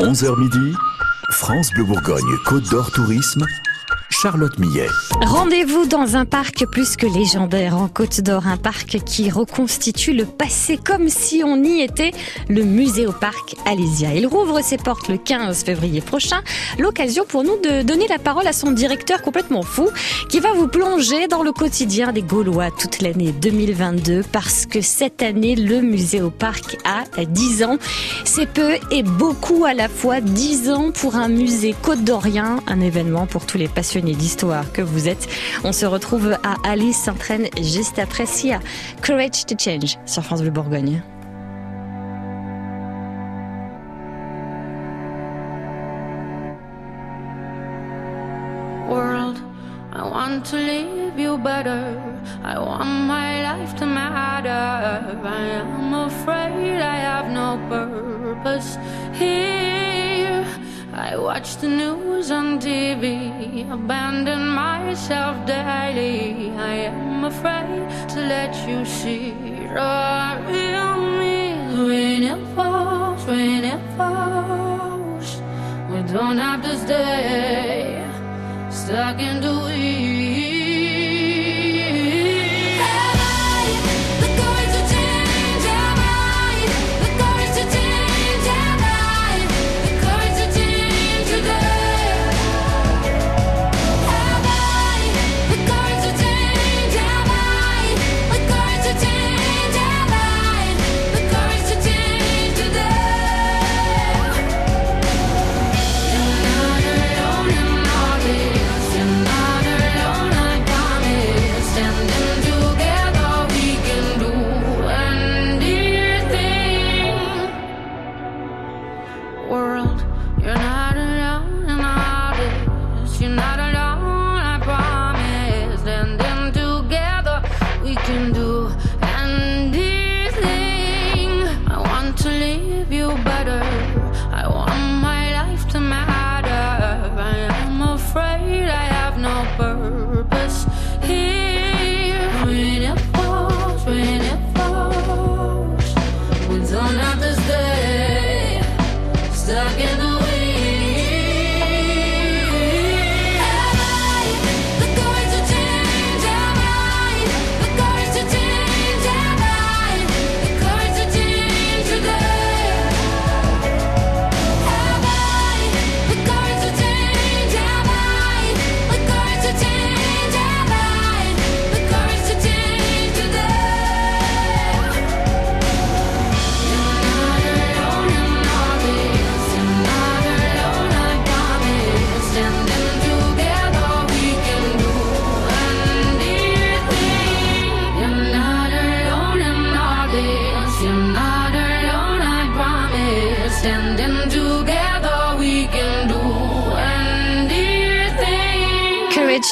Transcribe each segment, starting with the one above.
11h midi, France Bleu Bourgogne, Côte d'Or Tourisme, Charlotte Millet. Rendez-vous dans un parc plus que légendaire en Côte d'Or, un parc qui reconstitue le passé comme si on y était, le musée au parc Alésia. Il rouvre ses portes le 15 février prochain, l'occasion pour nous de donner la parole à son directeur complètement fou qui va vous plonger dans le quotidien des Gaulois toute l'année 2022 parce que cette année, le musée au parc a 10 ans. C'est peu et beaucoup à la fois 10 ans pour un musée côte d'Orien, un événement pour tous les passionnés d'histoire que vous êtes. On se retrouve à Alice s'entraîne juste après Sia. Courage to Change sur France Bleu Bourgogne. World, I want to leave you better. I want my life to matter. I am afraid I have no purpose here. I watch the news on TV, abandon myself daily. I am afraid to let you see the real me. When it falls, when it falls, we don't have to stay stuck in the weeds.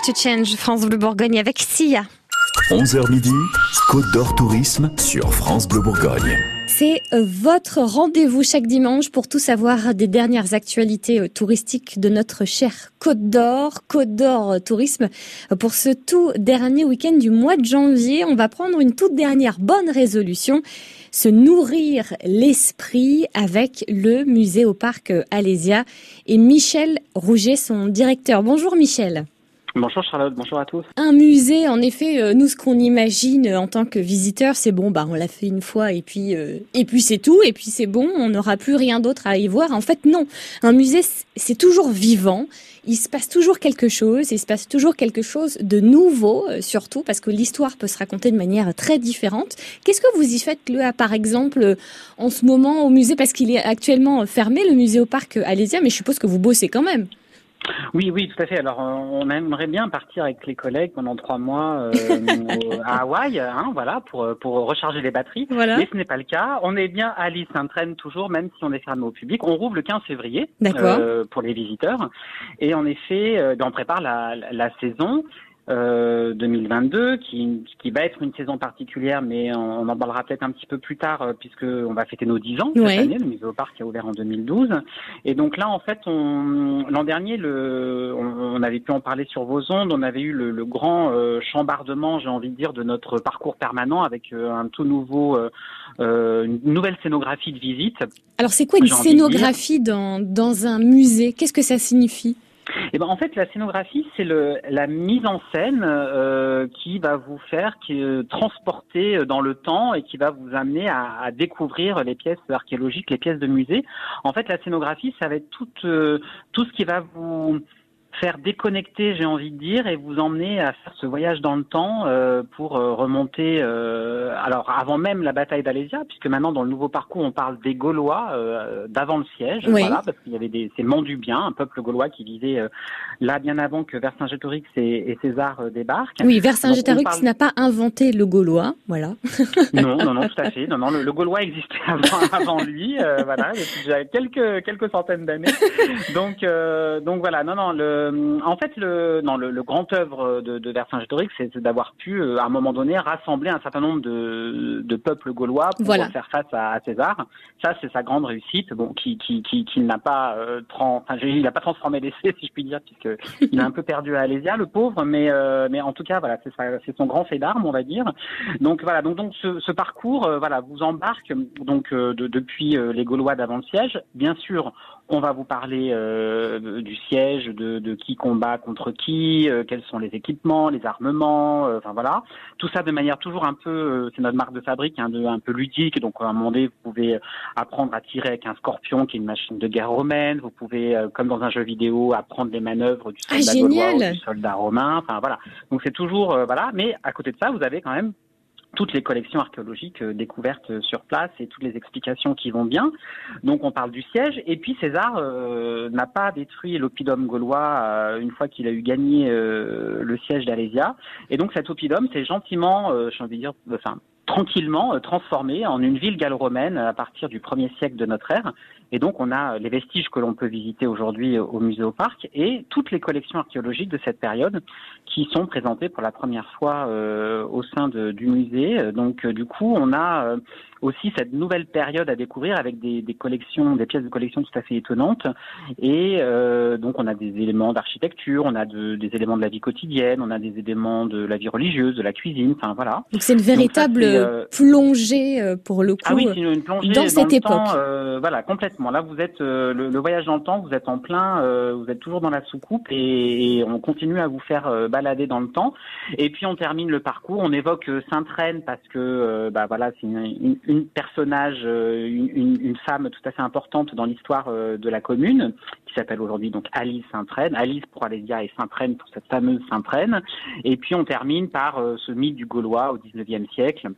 To Change, France Bleu Bourgogne avec Sia. 11h midi, Côte d'Or Tourisme sur France Bleu Bourgogne. C'est euh, votre rendez-vous chaque dimanche pour tout savoir des dernières actualités euh, touristiques de notre chère Côte d'Or, Côte d'Or euh, Tourisme. Pour ce tout dernier week-end du mois de janvier, on va prendre une toute dernière bonne résolution, se nourrir l'esprit avec le musée au parc Alésia et Michel Rouget, son directeur. Bonjour Michel. Bonjour Charlotte, bonjour à tous. Un musée, en effet, euh, nous ce qu'on imagine euh, en tant que visiteur, c'est bon, bah on l'a fait une fois et puis euh, et puis c'est tout et puis c'est bon, on n'aura plus rien d'autre à y voir. En fait, non. Un musée, c'est toujours vivant. Il se passe toujours quelque chose. Il se passe toujours quelque chose de nouveau, euh, surtout parce que l'histoire peut se raconter de manière très différente. Qu'est-ce que vous y faites là, par exemple, en ce moment au musée, parce qu'il est actuellement fermé, le musée au parc Alésia, mais je suppose que vous bossez quand même. Oui, oui, tout à fait. Alors, euh, on aimerait bien partir avec les collègues pendant trois mois euh, à Hawaï, hein, voilà, pour euh, pour recharger les batteries. Voilà. Mais ce n'est pas le cas. On est bien à Alice Saint-Traine toujours, même si on est fermé au public. On rouvre le 15 février euh, pour les visiteurs. Et en effet, euh, ben, on prépare la, la, la saison. Euh, 2022, qui, qui va être une saison particulière, mais on, en parlera peut-être un petit peu plus tard, euh, puisque on va fêter nos 10 ans cette année. Le musée au parc a ouvert en 2012. Et donc là, en fait, l'an dernier, le, on, on, avait pu en parler sur vos ondes. On avait eu le, le grand euh, chambardement, j'ai envie de dire, de notre parcours permanent avec euh, un tout nouveau, euh, une nouvelle scénographie de visite. Alors, c'est quoi une scénographie dans, dans un musée? Qu'est-ce que ça signifie? Eh ben, en fait, la scénographie, c'est la mise en scène euh, qui va vous faire qui, euh, transporter dans le temps et qui va vous amener à, à, découvrir les pièces archéologiques, les pièces de musée. En fait, la scénographie, ça va être tout, euh, tout ce qui va vous faire déconnecter, j'ai envie de dire, et vous emmener à faire ce voyage dans le temps euh, pour euh, remonter. Euh, alors avant même la bataille d'Alésia, puisque maintenant dans le nouveau parcours on parle des Gaulois euh, d'avant le siège, oui. voilà, parce qu'il y avait des ces Mandubien, un peuple gaulois qui vivait euh, là bien avant que Vercingétorix et, et César débarquent. Oui, Vercingétorix parle... n'a pas inventé le gaulois, voilà. non, non, non, tout à fait. Non, non, le, le gaulois existait avant, avant lui, voilà, il y a déjà quelques quelques centaines d'années. Donc donc voilà, non, non, le euh, en fait, le, non, le, le grand œuvre de, de Vercingétorix, c'est d'avoir pu, euh, à un moment donné, rassembler un certain nombre de, de peuples gaulois pour voilà. faire face à, à César. Ça, c'est sa grande réussite, bon, qui, qui, qui, qui n'a pas, euh, trans, enfin, il n'a pas transformé l'essai, si je puis dire, puisque il a un peu perdu à Alésia, le pauvre, mais, euh, mais en tout cas, voilà, c'est son grand fait d'armes, on va dire. Donc voilà, donc, donc ce, ce parcours, voilà, vous embarque donc de, depuis les Gaulois d'avant le siège. Bien sûr, on va vous parler du siège, de, de, qui combat contre qui, euh, quels sont les équipements, les armements, euh, enfin voilà. Tout ça de manière toujours un peu, c'est notre marque de fabrique, hein, de, un peu ludique. Donc à un moment donné, vous pouvez apprendre à tirer avec un scorpion qui est une machine de guerre romaine. Vous pouvez, comme dans un jeu vidéo, apprendre les manœuvres du soldat ah, gaulois ou du soldat romain. Enfin voilà. Donc c'est toujours voilà. Mais à côté de ça, vous avez quand même toutes les collections archéologiques euh, découvertes sur place et toutes les explications qui vont bien. Donc on parle du siège. Et puis César euh, n'a pas détruit l'oppidum gaulois euh, une fois qu'il a eu gagné euh, le siège d'Alésia. Et donc cet oppidum s'est gentiment, euh, j'ai envie de dire, enfin tranquillement transformé en une ville gallo-romaine à partir du 1er siècle de notre ère. Et donc, on a les vestiges que l'on peut visiter aujourd'hui au musée au parc et toutes les collections archéologiques de cette période qui sont présentées pour la première fois euh, au sein du musée. Donc, euh, du coup, on a euh, aussi cette nouvelle période à découvrir avec des, des, collections, des pièces de collection tout à fait étonnantes. Et euh, donc, on a des éléments d'architecture, on a de, des éléments de la vie quotidienne, on a des éléments de la vie religieuse, de la cuisine, enfin voilà. Donc, c'est une véritable ça, euh... plongée pour le coup ah oui, une plongée dans, dans cette époque. Temps, voilà, complètement. Là, vous êtes euh, le, le, voyage dans le temps, vous êtes en plein, euh, vous êtes toujours dans la soucoupe et, et, on continue à vous faire euh, balader dans le temps. Et puis on termine le parcours, on évoque Sainte-Reine parce que bah voilà, c'est une, une, une, personnage, une, une, femme tout à fait importante dans l'histoire de la commune qui s'appelle aujourd'hui donc Alice Sainte-Reine. Alice pour Alésia et Sainte-Reine pour cette fameuse Sainte-Reine. Et puis on termine par ce mythe du Gaulois au 19e siècle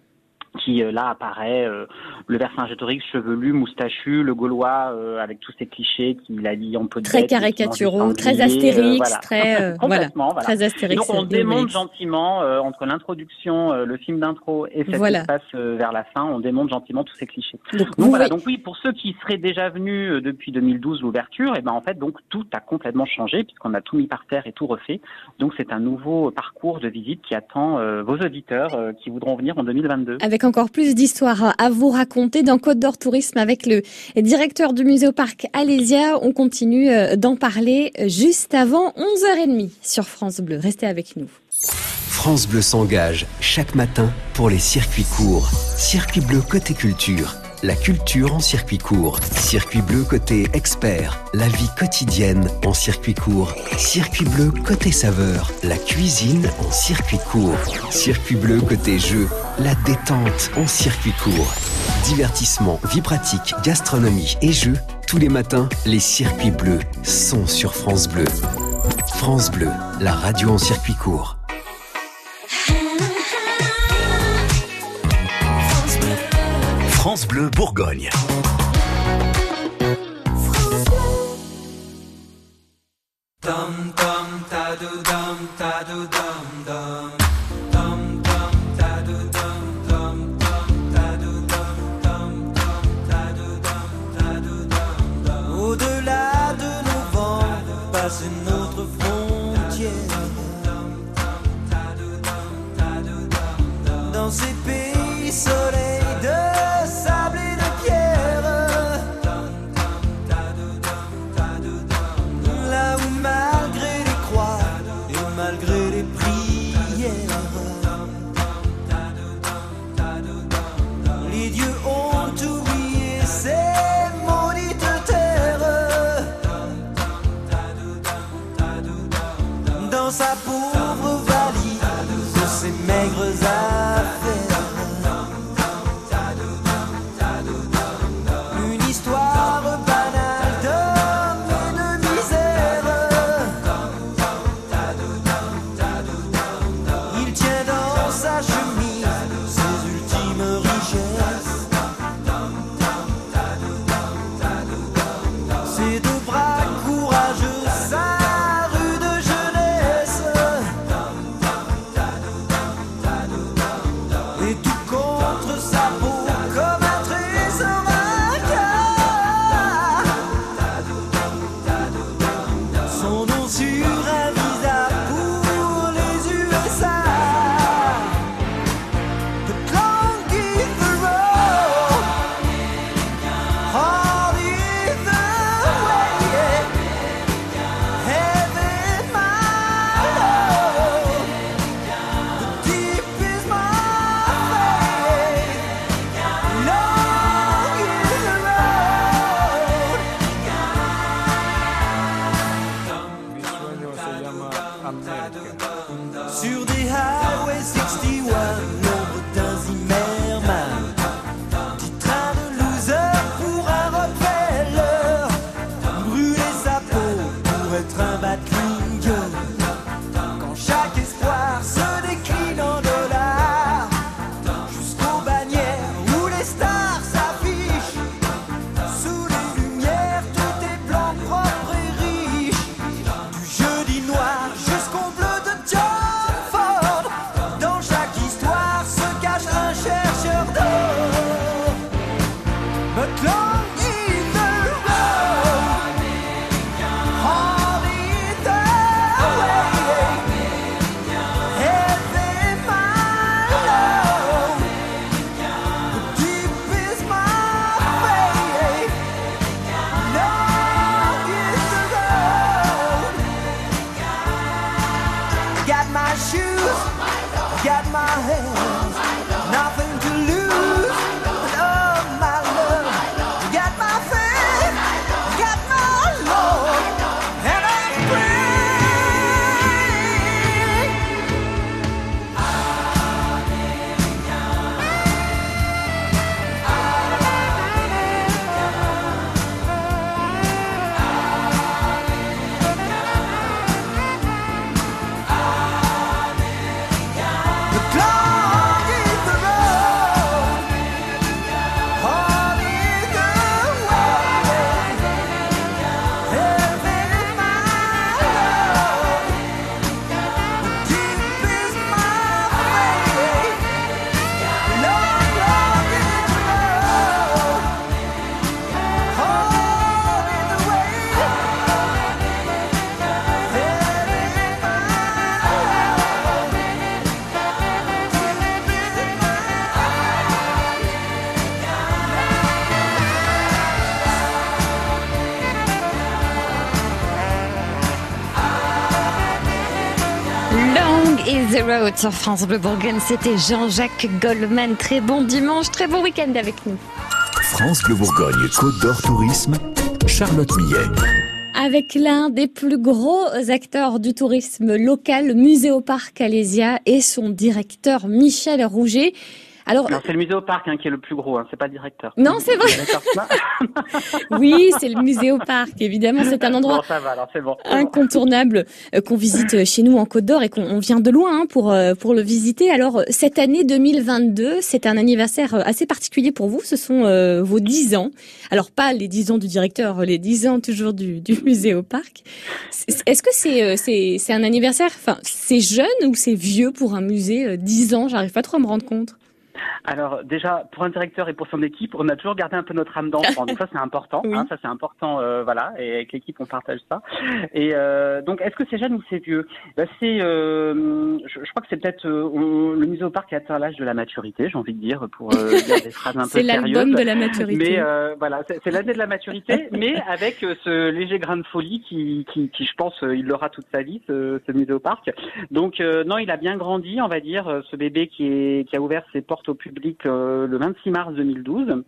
qui euh, là apparaît euh, le Vercingétorix chevelu, moustachu, le Gaulois euh, avec tous ces clichés qu'il a dit en peu très caricaturaux, très astérix, voilà. très voilà, voilà, très astérix. Donc on démonte gentiment entre l'introduction, le film d'intro et cet voilà. espace vers la fin, on démonte gentiment tous ces clichés. Donc, donc voilà, donc oui, pour ceux qui seraient déjà venus depuis 2012 l'ouverture, et ben en fait donc tout a complètement changé puisqu'on a tout mis par terre et tout refait. Donc c'est un nouveau parcours de visite qui attend vos auditeurs qui voudront venir en 2022. Avec encore plus d'histoires à vous raconter dans Côte d'Or Tourisme avec le directeur du musée au parc Alésia. On continue d'en parler juste avant 11h30 sur France Bleu. Restez avec nous. France Bleu s'engage chaque matin pour les circuits courts. Circuit bleu côté culture la culture en circuit court. Circuit bleu côté expert, la vie quotidienne en circuit court. Circuit bleu côté saveur, la cuisine en circuit court. Circuit bleu côté jeu, la détente en circuit court. Divertissement, vie pratique, gastronomie et jeux. Tous les matins, les circuits bleus sont sur France Bleu. France Bleu, la radio en circuit court. France Bleu Bourgogne. Nos vents, passe une autre frontière. My hands, the road sur France Bleu Bourgogne. C'était Jean-Jacques Goldman. Très bon dimanche, très bon week-end avec nous. France Bleu Bourgogne, Côte d'Or Tourisme, Charlotte Millet. Avec l'un des plus gros acteurs du tourisme local, Muséoparc Alésia, et son directeur Michel Rouget. Alors, Non, c'est le Muséoparc hein, qui est le plus gros, hein, c'est pas le directeur. Non, c'est vrai. Ça oui, c'est le Muséoparc. Évidemment, c'est un endroit Bon, ça va, alors c'est bon. incontournable euh, qu'on visite chez nous en Côte d'Or et qu'on on vient de loin hein, pour euh, pour le visiter. Alors euh, cette année 2022, c'est un anniversaire euh, assez particulier pour vous. Ce sont euh, vos 10 ans. Alors pas les 10 ans du directeur, les 10 ans toujours du, du musée au parc. Est-ce que c'est euh, c'est c'est un anniversaire Enfin, c'est jeune ou c'est vieux pour un musée euh, 10 ans? J'arrive pas trop à me rendre compte. Alors déjà, pour un directeur et pour son équipe, on a toujours gardé un peu notre âme d'enfant. Donc ça, c'est important. Oui. hein, ça, c'est important. euh, voilà. Et avec l'équipe, on partage ça. Et euh, donc, est-ce que c'est jeune ou c'est vieux? Bah, C'est, euh, je, je crois que c'est peut-être euh, le musée au parc qui atteint l'âge de la maturité, j'ai envie de dire, pour euh, dire des phrases un peu C'est l'album sérieuses. de la maturité. Mais euh, voilà, c'est l'année de la maturité, mais avec ce léger grain de folie qui, qui, qui je pense, il l'aura toute sa vie, ce, ce musée au parc. Donc euh, non, il a bien grandi, on va dire, ce bébé qui, est, qui a ouvert ses portes au public euh, le 26 mars 2012.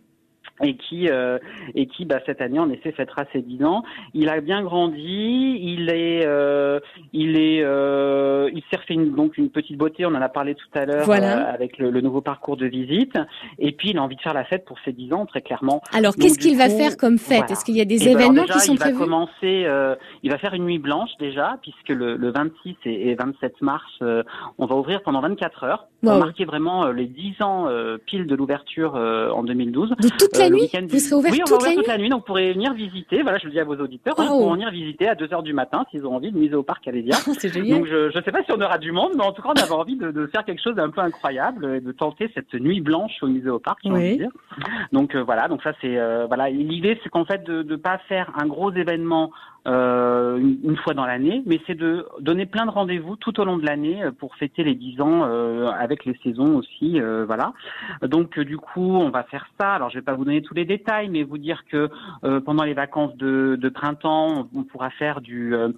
Et qui euh, et qui bah, cette année en effet fêtera ses 10 ans. Il a bien grandi, il est euh, il est euh, il s'est refait une, donc une petite beauté, on en a parlé tout à l'heure Voilà. euh, avec le, le nouveau parcours de visite et puis il a envie de faire la fête pour ses 10 ans très clairement. Alors, qu'est-ce qu'il va faire comme fête? voilà. Est-ce qu'il y a des Eh ben, événements déjà, qui sont il prévus? va commencer, euh, il va faire une nuit blanche déjà, puisque le, le 26 et, et 27 mars, euh, on va ouvrir pendant 24 heures pour Wow. marquer vraiment les 10 ans euh, pile de l'ouverture euh, en 2012. De toute la Le nuit week-end Vous serez ouvert Oui, on va toute la nuit toute la nuit, donc vous pourrez venir visiter. Voilà, je le dis à vos auditeurs, hein, Wow. ils pourront venir visiter à 2 heures du matin s'ils ont envie, le musée au parc Alésia. C'est génial. Donc je ne sais pas si on aura du monde, mais en tout cas on avait envie de, de faire quelque chose d'un peu incroyable et de tenter cette nuit blanche au musée au parc. Oui. de dire. Donc euh, voilà, donc ça c'est euh, voilà l'idée c'est qu'en fait de ne pas faire un gros événement euh, une, une fois dans l'année, mais c'est de donner plein de rendez-vous tout au long de l'année euh, pour fêter les 10 ans euh, avec les saisons aussi, euh, voilà. Donc du coup on va faire ça. Alors je vais pas vous donner tous les détails, mais vous dire que euh, pendant les vacances de, de printemps, on, on pourra faire du euh,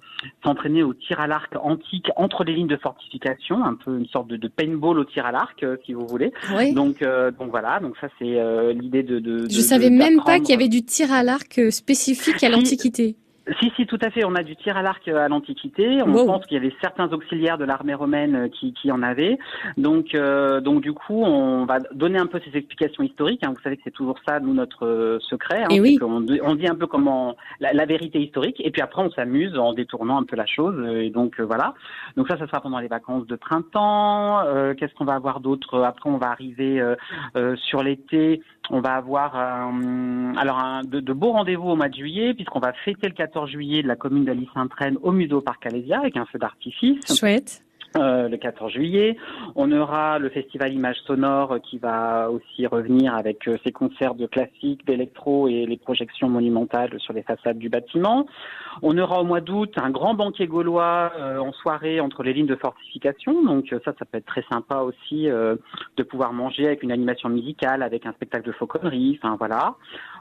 s'entraîner au tir à l'arc antique entre les lignes de fortification, un peu une sorte de, de paintball au tir à l'arc, euh, si vous voulez. Oui. Donc, donc voilà, donc ça c'est l'idée de, de. Je savais même pas qu'il y avait du tir à l'arc spécifique à l'Antiquité. Si, si, tout à fait. On a du tir à l'arc à l'Antiquité. On Wow. pense qu'il y avait certains auxiliaires de l'armée romaine euh, qui, qui en avaient. Donc, euh, donc du coup, on va donner un peu ces explications historiques. hein. Vous savez que c'est toujours ça, nous, notre euh, secret. hein. Oui. dit- on dit un peu comment la, la vérité historique. Et puis après, on s'amuse en détournant un peu la chose. Euh, Et donc, euh, voilà. Donc ça, ça sera pendant les vacances de printemps. Euh, Qu'est-ce qu'on va avoir d'autre? Après, on va arriver euh, euh, sur l'été. On va avoir alors un, de, de beaux rendez-vous au mois de juillet, puisqu'on va fêter le 14 juillet de la commune au musée au Parc Alésia avec un feu d'artifice. Chouette. euh, le 14 juillet. On aura le festival Images Sonores euh, qui va aussi revenir avec euh, ses concerts de classique, d'électro et les projections monumentales sur les façades du bâtiment. On aura au mois d'août un grand banquet gaulois euh, en soirée entre les lignes de fortification. Donc ça, ça peut être très sympa aussi de pouvoir manger avec une animation musicale, avec un spectacle de fauconnerie. Enfin voilà.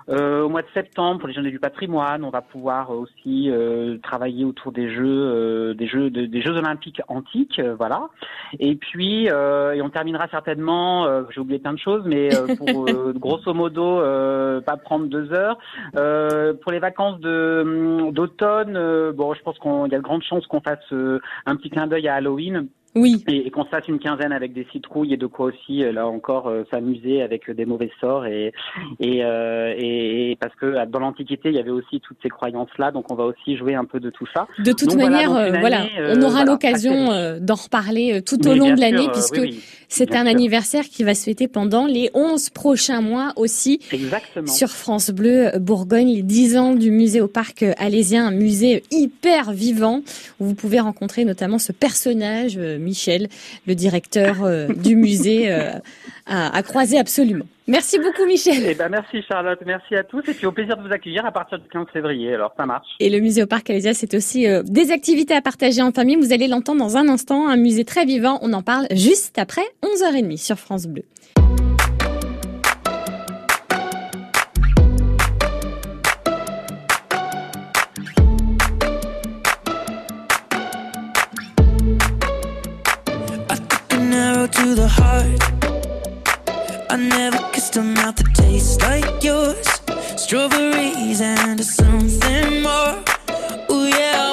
Euh, au mois de septembre, pour les journées du patrimoine, on va pouvoir euh, aussi euh, travailler autour des jeux, euh, des jeux, de- des jeux olympiques antiques, euh, voilà. Et puis, euh, et on terminera certainement. euh, J'ai oublié plein de choses, mais euh, pour euh, grosso modo, euh, pas prendre deux heures. Euh, pour les vacances de hum, d'automne, euh, bon, je pense qu'il y a de grandes chances qu'on fasse euh, un petit clin d'œil à Halloween. Oui. Et, et qu'on se fasse une quinzaine avec des citrouilles et de quoi aussi, euh, là encore, euh, s'amuser avec des mauvais sorts. Et, et, euh, et, et parce que euh, dans l'Antiquité, il y avait aussi toutes ces croyances-là, donc on va aussi jouer un peu de tout ça. De toute Donc manière, voilà, année, euh, on aura l'occasion d'en reparler tout au long de l'année, puisque oui, oui, c'est un sûr. anniversaire qui va se fêter pendant les 11 prochains mois aussi. Exactement. Sur France Bleu Bourgogne, les 10 ans du musée au parc alésien, un musée hyper vivant où vous pouvez rencontrer notamment ce personnage, Michel, le directeur euh, du musée, euh, à, à croiser absolument. Merci beaucoup Michel. Eh ben merci Charlotte, merci à tous et puis au plaisir de vous accueillir à partir du 15 février. Alors ça marche. Et le musée au parc Alésia, c'est aussi euh, des activités à partager en famille. Vous allez l'entendre dans un instant, un musée très vivant. On en parle juste après 11h30 sur France Bleu. Arrow to the heart. I never kissed a mouth that tastes like yours. Strawberries and something more. Ooh, yeah,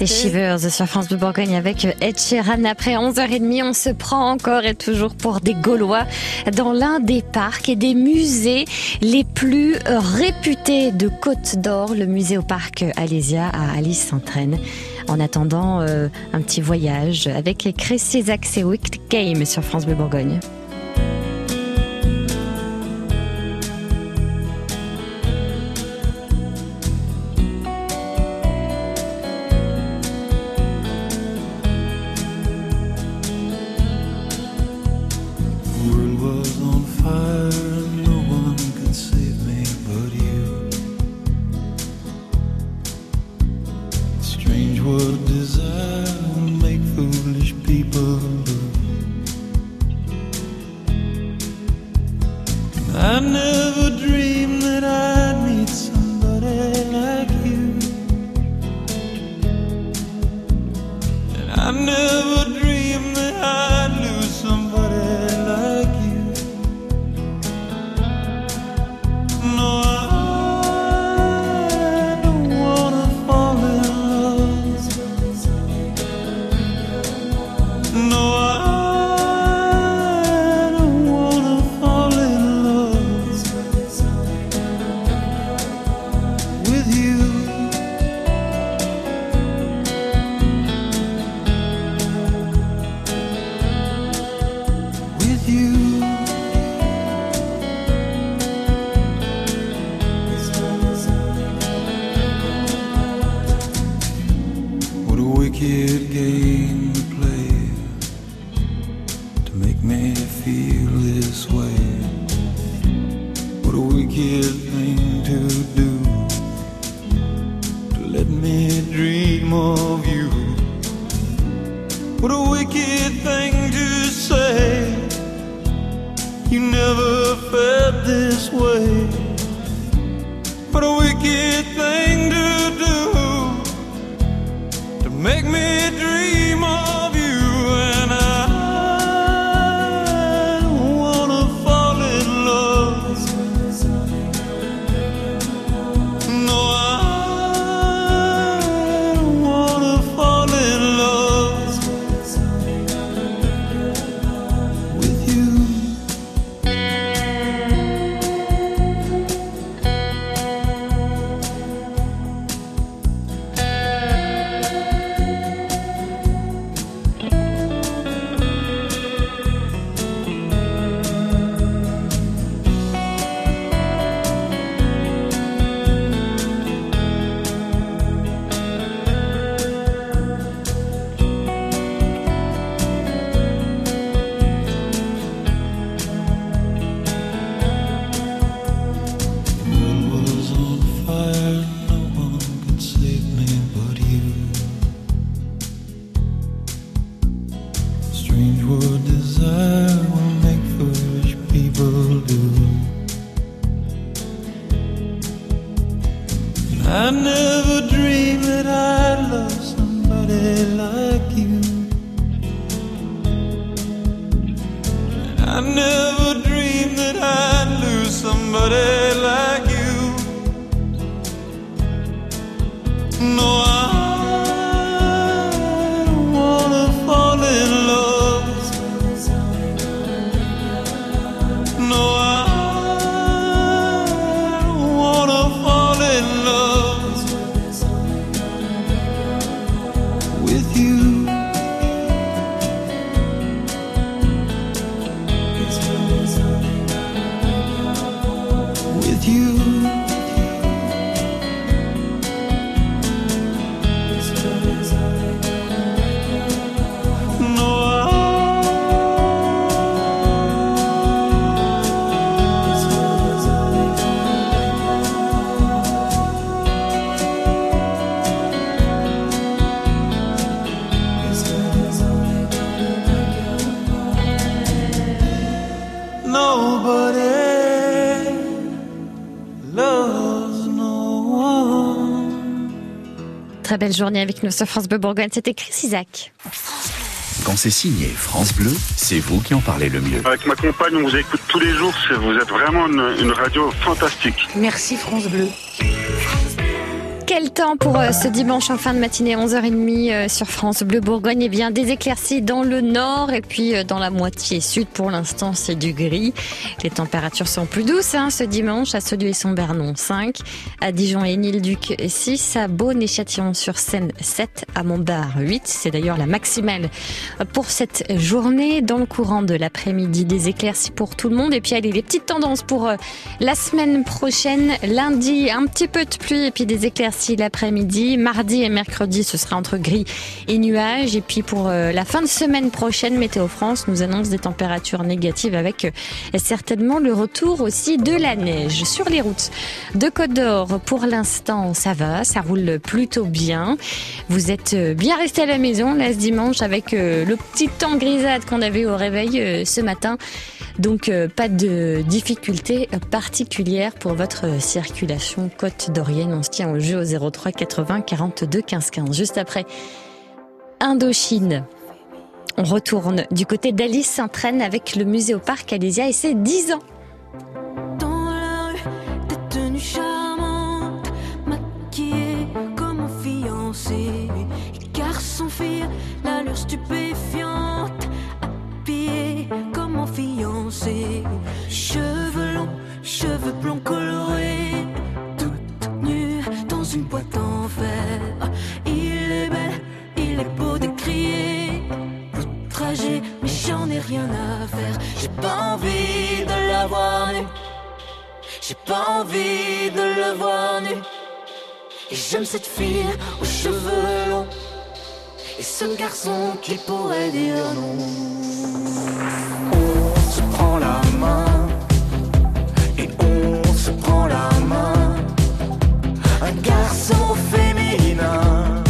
C'était Shivers sur France Bleu Bourgogne avec Ed Sheeran. Après 11h30, on se prend encore et toujours pour des Gaulois dans l'un des parcs et des musées les plus réputés de Côte d'Or, le musée au parc Alésia à Alice Sainte-Reine. En attendant, euh, un petit voyage avec Crécy Wicked Game sur France Bleu Bourgogne. Belle journée avec nous sur France Bleu Bourgogne. C'était Chris Isaac. Quand c'est signé France Bleu, c'est vous qui en parlez le mieux. Avec ma compagne, on vous écoute tous les jours. Vous êtes vraiment une, une radio fantastique. Merci France Bleu. Quel temps pour euh, ce dimanche en fin de matinée, 11h30 euh, sur France Bleu Bourgogne? Eh bien, des éclaircies dans le nord et puis euh, dans la moitié sud. Pour l'instant, c'est du gris. Les températures sont plus douces hein, ce dimanche à Saudieu et Son-Bernon 5, à Dijon et Nil-Duc 6, à Beaune et Châtillon-sur-Seine 7, à Montbard 8. C'est d'ailleurs la maximale pour cette journée. Dans le courant de l'après-midi, des éclaircies pour tout le monde. Et puis, allez, les petites tendances pour la semaine prochaine. Lundi, un petit peu de pluie et puis des éclaircies l'après-midi. Mardi et mercredi, ce sera entre gris et nuages. Et puis pour euh, la fin de semaine prochaine, Météo France nous annonce des températures négatives avec euh, certainement le retour aussi de la neige. Sur les routes de Côte d'Or, pour l'instant, ça va, ça roule plutôt bien. Vous êtes euh, bien resté à la maison là ce dimanche avec le petit temps grisade qu'on avait au réveil ce matin. Donc pas de difficultés particulières pour votre circulation côte d'Orienne. On se tient au jeu au 03 80 42 15 15. Juste après Indochine. On retourne du côté d'Alice s'entraîne avec le musée au parc Alésia et ses 10 ans. Garçon, fille, l'allure stupéfiante, comme un fiancé. Cheveux longs, cheveux blonds colorés, j'en ai rien à faire. J'ai pas envie de la voir nue. J'ai pas envie de le voir nu. Et j'aime cette fille aux cheveux longs. Et ce garçon qui pourrait dire non. On se prend la main et on se prend la main. Un garçon féminin,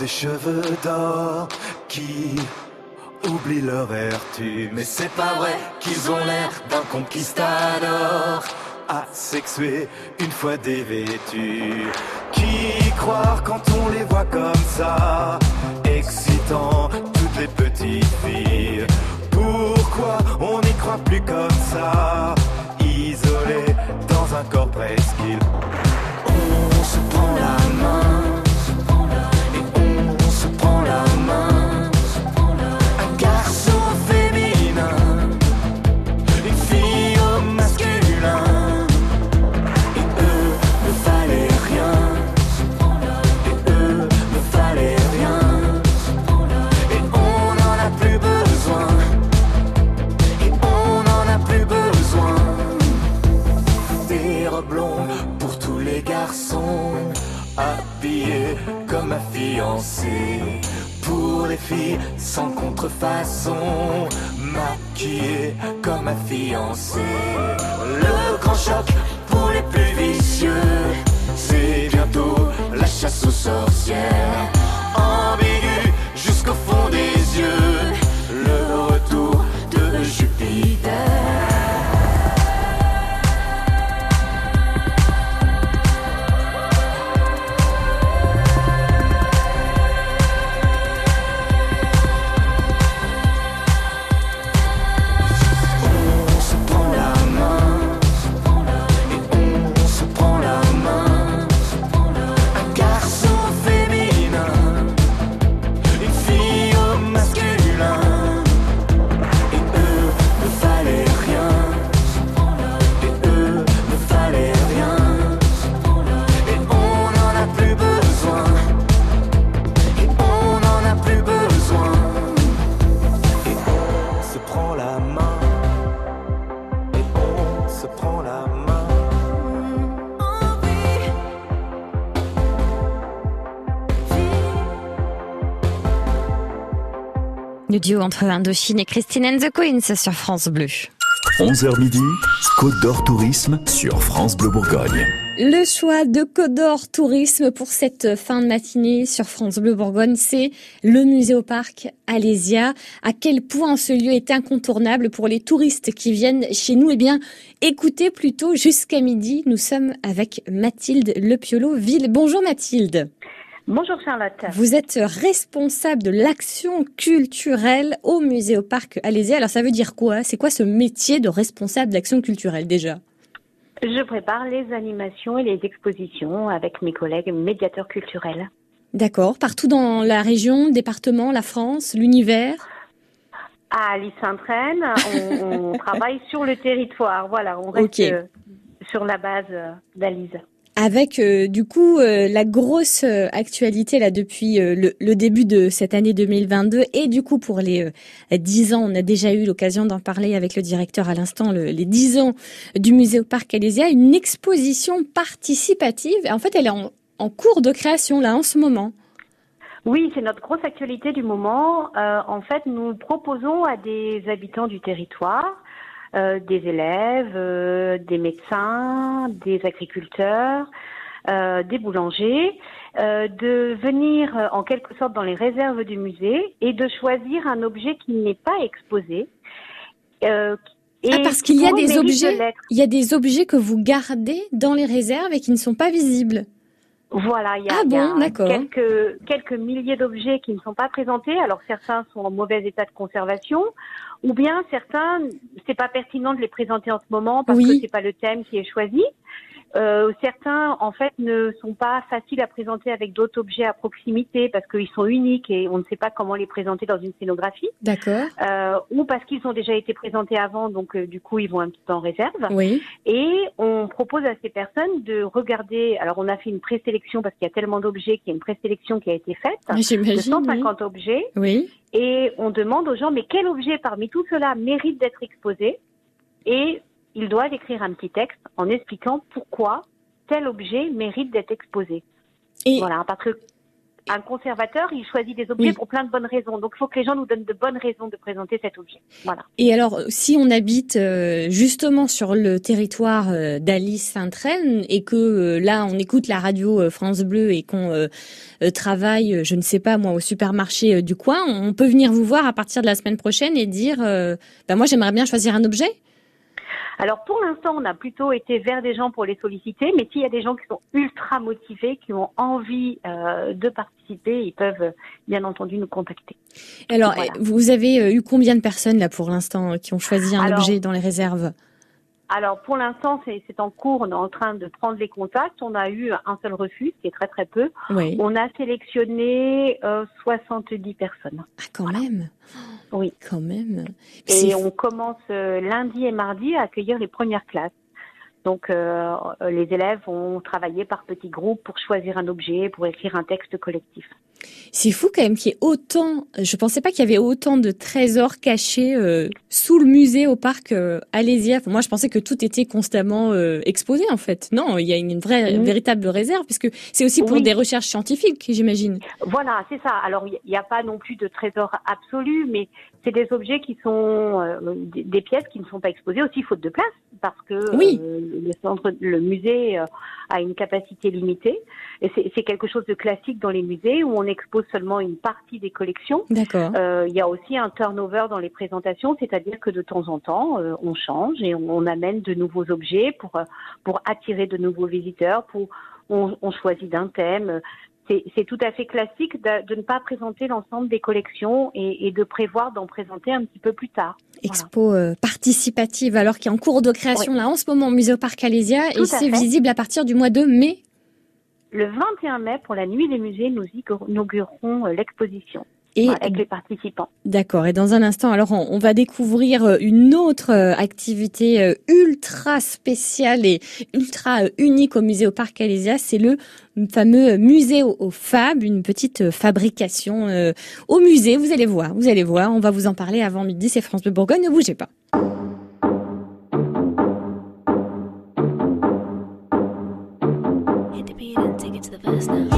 des cheveux d'or qui oublient leur vertu. Mais c'est pas vrai qu'ils ont l'air d'un conquistador. Asexué, une fois dévêtus. Qui croire quand on les voit comme ça? Excitant toutes les petites filles. Pourquoi on n'y croit plus comme ça? Isolé dans un corps presqu'île. Sans contrefaçon, maquillées comme un fiancé. Le grand choc pour les plus vicieux, c'est bientôt la chasse aux sorcières. Le duo entre Indochine et Christine and the Queens sur France Bleu. 11h midi, Côte d'Or Tourisme sur France Bleu Bourgogne. Le choix de Côte d'Or Tourisme pour cette fin de matinée sur France Bleu Bourgogne, c'est le musée au parc Alésia. À quel point ce lieu est incontournable pour les touristes qui viennent chez nous? Eh bien, écoutez plutôt jusqu'à midi. Nous sommes avec Mathilde Lepiolo-Ville. Bonjour Mathilde. Bonjour Charlotte. Vous êtes responsable de l'action culturelle au musée au parc Alésia. Alors ça veut dire quoi? C'est quoi ce métier de responsable d'action culturelle déjà? Je prépare les animations et les expositions avec mes collègues médiateurs culturels. D'accord. Partout dans la région, département, la France, l'univers? À Alice Saint-Traine, on, on travaille sur le territoire. Voilà, on reste sur la base d'Alice. Avec euh, du coup euh, la grosse euh, actualité là depuis le, début de cette année 2022 et du coup pour les 10 ans, on a déjà eu l'occasion d'en parler avec le directeur à l'instant, le- les 10 ans du musée au parc Alésia, une exposition participative. En fait, elle est en, en cours de création là en ce moment. Oui, c'est notre grosse actualité du moment. En fait, nous proposons à des habitants du territoire, des élèves, euh, des médecins, des agriculteurs, euh, des boulangers, euh, de venir euh, en quelque sorte dans les réserves du musée et de choisir un objet qui n'est pas exposé. Euh, et Ah, parce qu'il y a des de objets, il y a des objets que vous gardez dans les réserves et qui ne sont pas visibles. Voilà, il y a, Ah il y a bon, quelques, quelques milliers d'objets qui ne sont pas présentés. Alors certains sont en mauvais état de conservation, ou bien certains, c'est pas pertinent de les présenter en ce moment parce Oui. que c'est pas le thème qui est choisi. Euh, certains, en fait, ne sont pas faciles à présenter avec d'autres objets à proximité parce qu'ils sont uniques et on ne sait pas comment les présenter dans une scénographie, D'accord. euh, ou parce qu'ils ont déjà été présentés avant, donc euh, du coup ils vont un petit peu en réserve. Oui. Et on propose à ces personnes de regarder. Alors, on a fait une présélection parce qu'il y a tellement d'objets qu'il y a une présélection qui a été faite de J'imagine. oui. 150 objets. Oui. Et on demande aux gens, mais quel objet parmi tout cela mérite d'être exposé? Et ils doivent écrire un petit texte en expliquant pourquoi tel objet mérite d'être exposé. Et Voilà, parce que un conservateur, il choisit des objets Oui. pour plein de bonnes raisons. Donc, il faut que les gens nous donnent de bonnes raisons de présenter cet objet. Voilà. Et alors, si on habite euh, justement sur le territoire euh, d'Alice Saint-Traine et que euh, là, on écoute la radio France Bleu et qu'on travaille, je ne sais pas moi, au supermarché du coin, on peut venir vous voir à partir de la semaine prochaine et dire, bah moi, j'aimerais bien choisir un objet. Alors pour l'instant, on a plutôt été vers des gens pour les solliciter, mais s'il y a des gens qui sont ultra motivés, qui ont envie euh, de participer, ils peuvent bien entendu nous contacter. Alors, Voilà. vous avez euh, eu combien de personnes là pour l'instant qui ont choisi un Alors, objet dans les réserves? Alors pour l'instant, c'est en cours, on est en train de prendre les contacts. On a eu un seul refus, ce qui est très très peu. Oui. On a sélectionné euh, 70 personnes. Ah, quand même. Oui. Quand même. Et on commence euh, lundi et mardi à accueillir les premières classes. Donc euh, les élèves vont travailler par petits groupes pour choisir un objet, pour écrire un texte collectif. C'est fou quand même qu'il y ait autant. Je pensais pas qu'il y avait autant de trésors cachés euh, sous le musée au parc euh, Alésia. Enfin, moi, je pensais que tout était constamment euh, exposé en fait. Non, il y a une vraie, véritable réserve puisque c'est aussi pour Oui. des recherches scientifiques, j'imagine. Voilà, c'est ça. Alors, il n'y a pas non plus de trésor absolu, mais c'est des objets qui sont euh, des, des pièces qui ne sont pas exposées aussi faute de place, parce que Oui. euh, le centre, le musée euh, a une capacité limitée. Et c'est quelque chose de classique dans les musées où on expose seulement une partie des collections. D'accord. Euh, il y a aussi un turnover dans les présentations, c'est-à-dire que de temps en temps, euh, on change et on, on amène de nouveaux objets pour pour attirer de nouveaux visiteurs. Pour on, on choisit d'un thème. C'est tout à fait classique de, de ne pas présenter l'ensemble des collections et, et de prévoir d'en présenter un petit peu plus tard. Expo euh, participative, alors qui est en cours de création là en ce moment au musée parc Alésia Tout et c'est visible à partir du mois de mai. Le 21 mai, pour la nuit des musées, nous inaugurerons euh, l'exposition Et avec les participants. D'accord. Et dans un instant, alors on, on va découvrir euh, une autre euh, activité euh, ultra spéciale et ultra unique au musée au Parc Alésia. C'est le fameux musée au, au Fab, une petite fabrication euh, au musée. Vous allez voir, vous allez voir. On va vous en parler avant midi. C'est France de Bourgogne. Ne bougez pas. Hit the beat and take it to the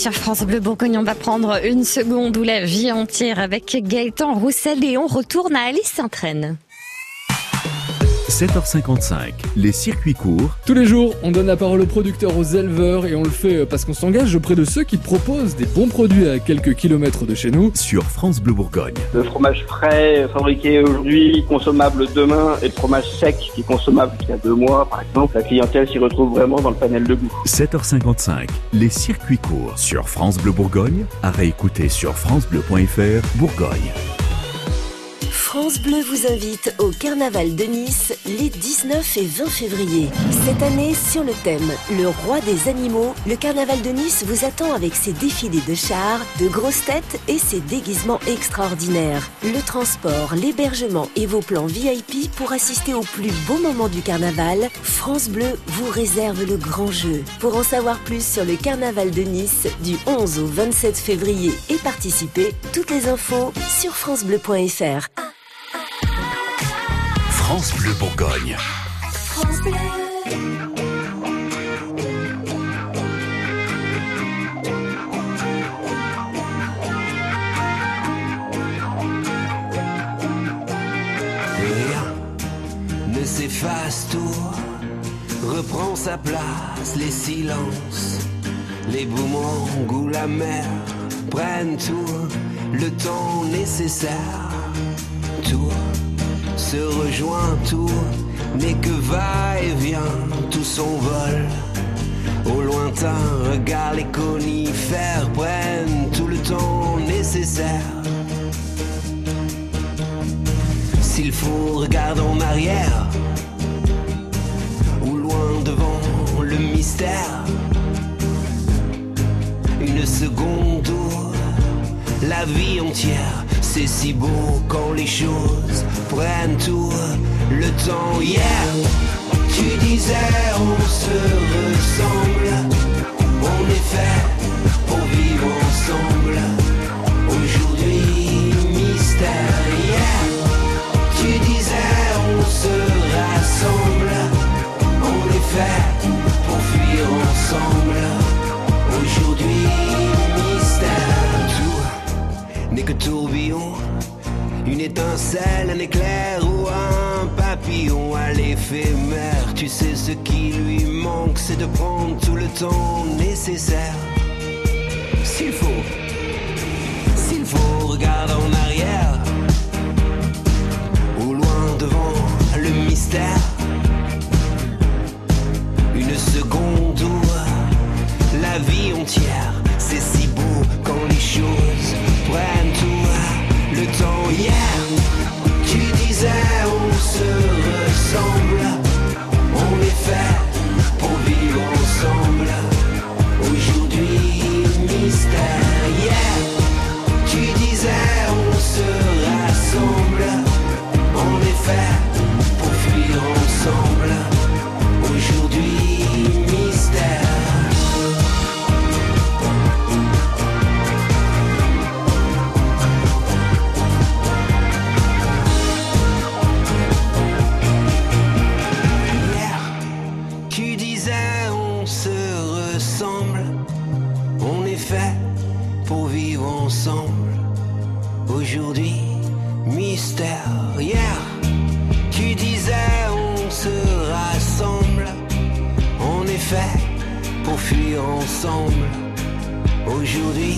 sur France Bleu Bourgogne. On va prendre une seconde ou la vie entière avec Gaëtan Roussel et on retourne à Alice Saint-Traine. 7h55, les circuits courts Tous les jours, on donne la parole aux producteurs, aux éleveurs et on le fait parce qu'on s'engage auprès de ceux qui proposent des bons produits à quelques kilomètres de chez nous. sur France Bleu Bourgogne. Le fromage frais fabriqué aujourd'hui, consommable demain, et le fromage sec qui est consommable jusqu'à deux mois, par exemple, la clientèle s'y retrouve vraiment dans le panel de goût. 7h55, les circuits courts sur France Bleu Bourgogne, à réécouter sur francebleu.fr Bourgogne. France Bleu vous invite au Carnaval de Nice les 19 et 20 février. Cette année, sur le thème Le roi des animaux, le Carnaval de Nice vous attend avec ses défilés de chars, de grosses têtes et ses déguisements extraordinaires. Le transport, l'hébergement et vos plans VIP pour assister au plus beau moment du Carnaval, France Bleu vous réserve le grand jeu. Pour en savoir plus sur le Carnaval de Nice du 11 au 27 février et participer, toutes les infos sur francebleu.fr. France Bleu Bourgogne. Rien ne s'efface, tout reprend sa place, les silences, les boomerangs ou la mer prennent tout le temps nécessaire. Tout se rejoint, tout n'est que va-et-vient, tout son vol? Au lointain, regarde les conifères prennent tout le temps nécessaire. S'il faut, regarde en arrière ou loin devant le mystère. Une seconde où la vie entière, c'est si beau quand les choses prennent tout le temps. Hier, tu disais on se ressemble, on est étincelle, un éclair ou un papillon à l'éphémère. Tu sais ce qui lui manque, c'est de prendre tout le temps nécessaire. S'il faut, s'il faut, regarde en arrière au loin devant le mystère. Une seconde où la vie entière, c'est si beau quand les choses prennent tout le temps. Hier, Aujourd'hui,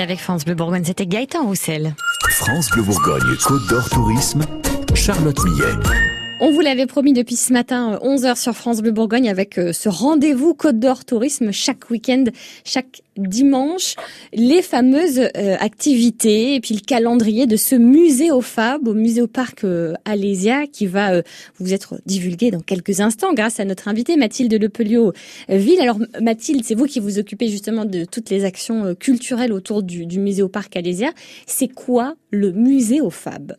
avec France Bleu Bourgogne, c'était Gaëtan Roussel. France Bleu Bourgogne, Côte d'Or Tourisme, Charlotte Millet. On vous l'avait promis depuis ce matin, 11h sur France Bleu Bourgogne, avec euh, ce rendez-vous Côte d'Or Tourisme chaque week-end, chaque dimanche, les fameuses euh, activités et puis le calendrier de ce musée au Fab, au musée au parc euh, Alésia, qui va euh, vous être divulgué dans quelques instants grâce à notre invitée Mathilde Lepelio-Ville. Alors Mathilde, c'est vous qui vous occupez justement de toutes les actions euh, culturelles autour du, du musée au parc Alésia. C'est quoi le musée au Fab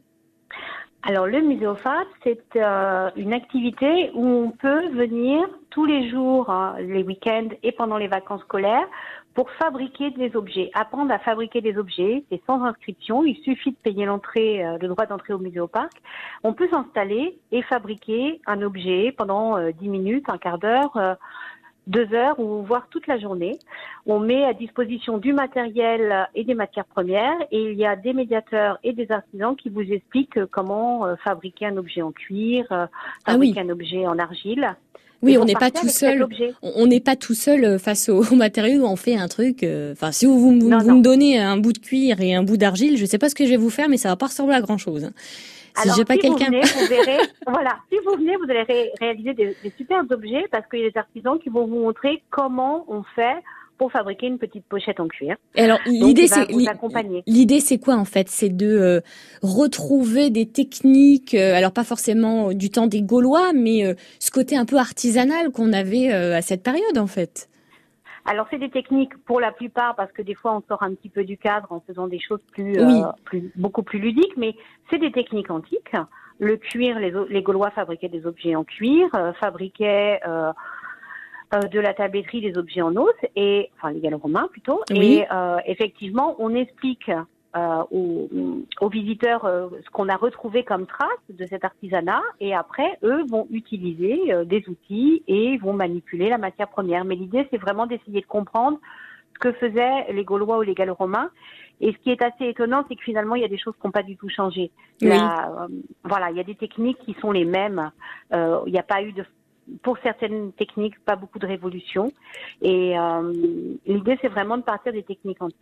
Alors le muséophage, c'est euh, une activité où on peut venir tous les jours, hein, les week-ends et pendant les vacances scolaires pour fabriquer des objets. Apprendre à fabriquer des objets, c'est sans inscription. Il suffit de payer l'entrée, euh, le droit d'entrée au muséoparc. On peut s'installer et fabriquer un objet pendant euh, 10 minutes, un quart d'heure. Deux heures ou voire toute la journée. On met à disposition du matériel et des matières premières et il y a des médiateurs et des artisans qui vous expliquent comment euh, fabriquer un objet en cuir, euh, Ah oui. fabriquer un objet en argile. Oui, on n'est pas tout seul. On n'est pas tout seul face au, au matériau. On fait un truc. euh, Enfin, si vous, vous, vous Non, me donnez un bout de cuir et un bout d'argile, je sais pas ce que je vais vous faire, mais ça va pas ressembler à grand chose. Si Alors, j'ai pas si quelqu'un. vous venez, vous verrez, voilà, si vous venez, vous allez ré- réaliser des, des superbes objets parce qu'il y a des artisans qui vont vous montrer comment on fait pour fabriquer une petite pochette en cuir. Et alors l'idée c'est l'idée c'est quoi en fait? C'est de euh, retrouver des techniques. euh, alors pas forcément du temps des Gaulois, mais euh, ce côté un peu artisanal qu'on avait euh, à cette période en fait. Alors c'est des techniques pour la plupart parce que des fois on sort un petit peu du cadre en faisant des choses plus, Oui. euh, plus beaucoup plus ludiques, mais c'est des techniques antiques. Le cuir, les, les Gaulois fabriquaient des objets en cuir, euh, fabriquaient euh, euh, de la tabletterie des objets en os et enfin les gallo-romains plutôt. Oui. Et euh, effectivement, on explique euh, aux, aux visiteurs euh, ce qu'on a retrouvé comme traces de cet artisanat et après eux vont utiliser euh, des outils et vont manipuler la matière première. Mais l'idée c'est vraiment d'essayer de comprendre ce que faisaient les Gaulois ou les Gallo-Romains. Et ce qui est assez étonnant, c'est que finalement, il y a des choses qui n'ont pas du tout changé. Oui. Voilà, il y a des techniques qui sont les mêmes. Il n'y a pas eu de, pour certaines techniques, pas beaucoup de révolution. Et euh, l'idée, c'est vraiment de partir des techniques antiques,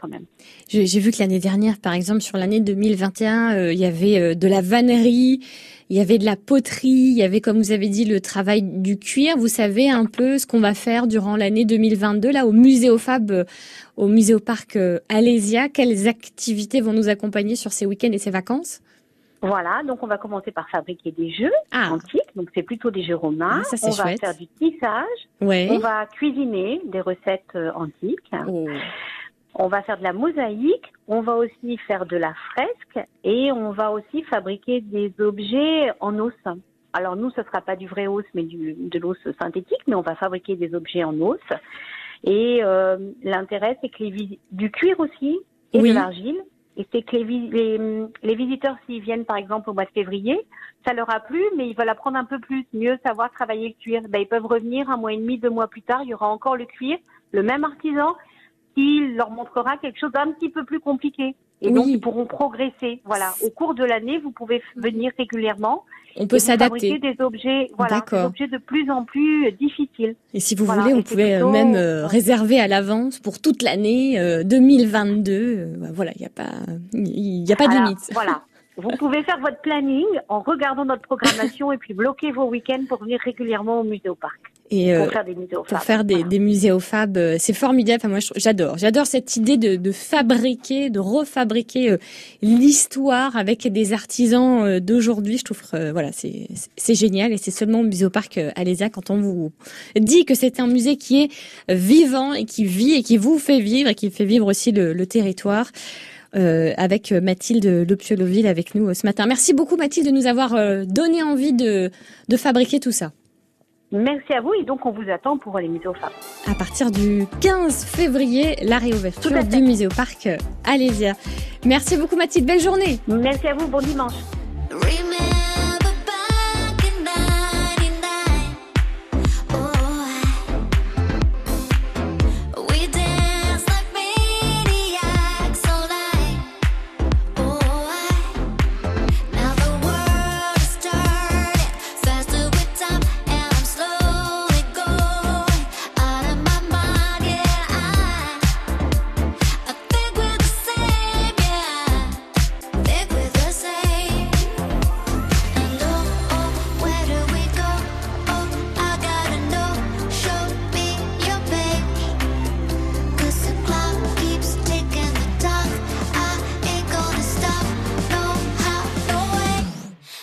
quand même. J'ai vu que l'année dernière, par exemple, sur l'année 2021, euh, il y avait euh, de la vannerie, il y avait de la poterie, il y avait, comme vous avez dit, le travail du cuir. Vous savez un peu ce qu'on va faire durant l'année 2022 là au Muséophab, euh, au Muséoparc euh, Alésia. Quelles activités vont nous accompagner sur ces week-ends et ces vacances? Voilà, donc on va commencer par fabriquer des jeux antiques, donc c'est plutôt des jeux romains. Ah, ça, c'est on va chouette. faire du tissage, Ouais. on va cuisiner des recettes euh, antiques. Oh. On va faire de la mosaïque, on va aussi faire de la fresque et on va aussi fabriquer des objets en os. Alors nous, ce sera pas du vrai os, mais du, de l'os synthétique, mais on va fabriquer des objets en os. Et euh, l'intérêt, c'est que les du cuir aussi et Oui. de l'argile. Et c'est que les, les, les visiteurs, s'ils viennent par exemple au mois de février, ça leur a plu, mais ils veulent apprendre un peu plus, mieux savoir travailler le cuir. Ben, ils peuvent revenir un mois et demi, deux mois plus tard, il y aura encore le cuir, le même artisan, qui leur montrera quelque chose d'un petit peu plus compliqué. Et donc, Oui. ils pourront progresser. Voilà. Au cours de l'année, vous pouvez venir régulièrement. On peut s'adapter. des objets, voilà, des objets de plus en plus difficiles. Et si vous Voilà, voulez, c'est pouvez euh, plutôt- même euh, réserver à l'avance pour toute l'année euh, 2022. Euh, bah, voilà, il n'y a pas, il a pas de Alors, limite. Voilà. Vous pouvez faire votre planning en regardant notre programmation et puis bloquer vos week-ends pour venir régulièrement au musée au parc. Et euh, pour faire des musées au pour Fab. faire des, des musées fab, euh, c'est formidable. Enfin, moi, j'adore. J'adore cette idée de, de fabriquer, de refabriquer euh, l'histoire avec des artisans euh, d'aujourd'hui. Je trouve, euh, voilà, c'est c'est génial et c'est seulement au musée au parc euh, Alésia quand on vous dit que c'est un musée qui est vivant et qui vit et qui vous fait vivre et qui fait vivre aussi le, le territoire. euh, avec Mathilde Lepioloville avec nous euh, ce matin. Merci beaucoup Mathilde de nous avoir euh, donné envie de, de fabriquer tout ça. Merci à vous et donc on vous attend pour les musées au Fab. à partir du 15 février, la réouverture du musée au parc euh, Alésia. Merci beaucoup Mathilde, belle journée. Merci à vous, bon dimanche.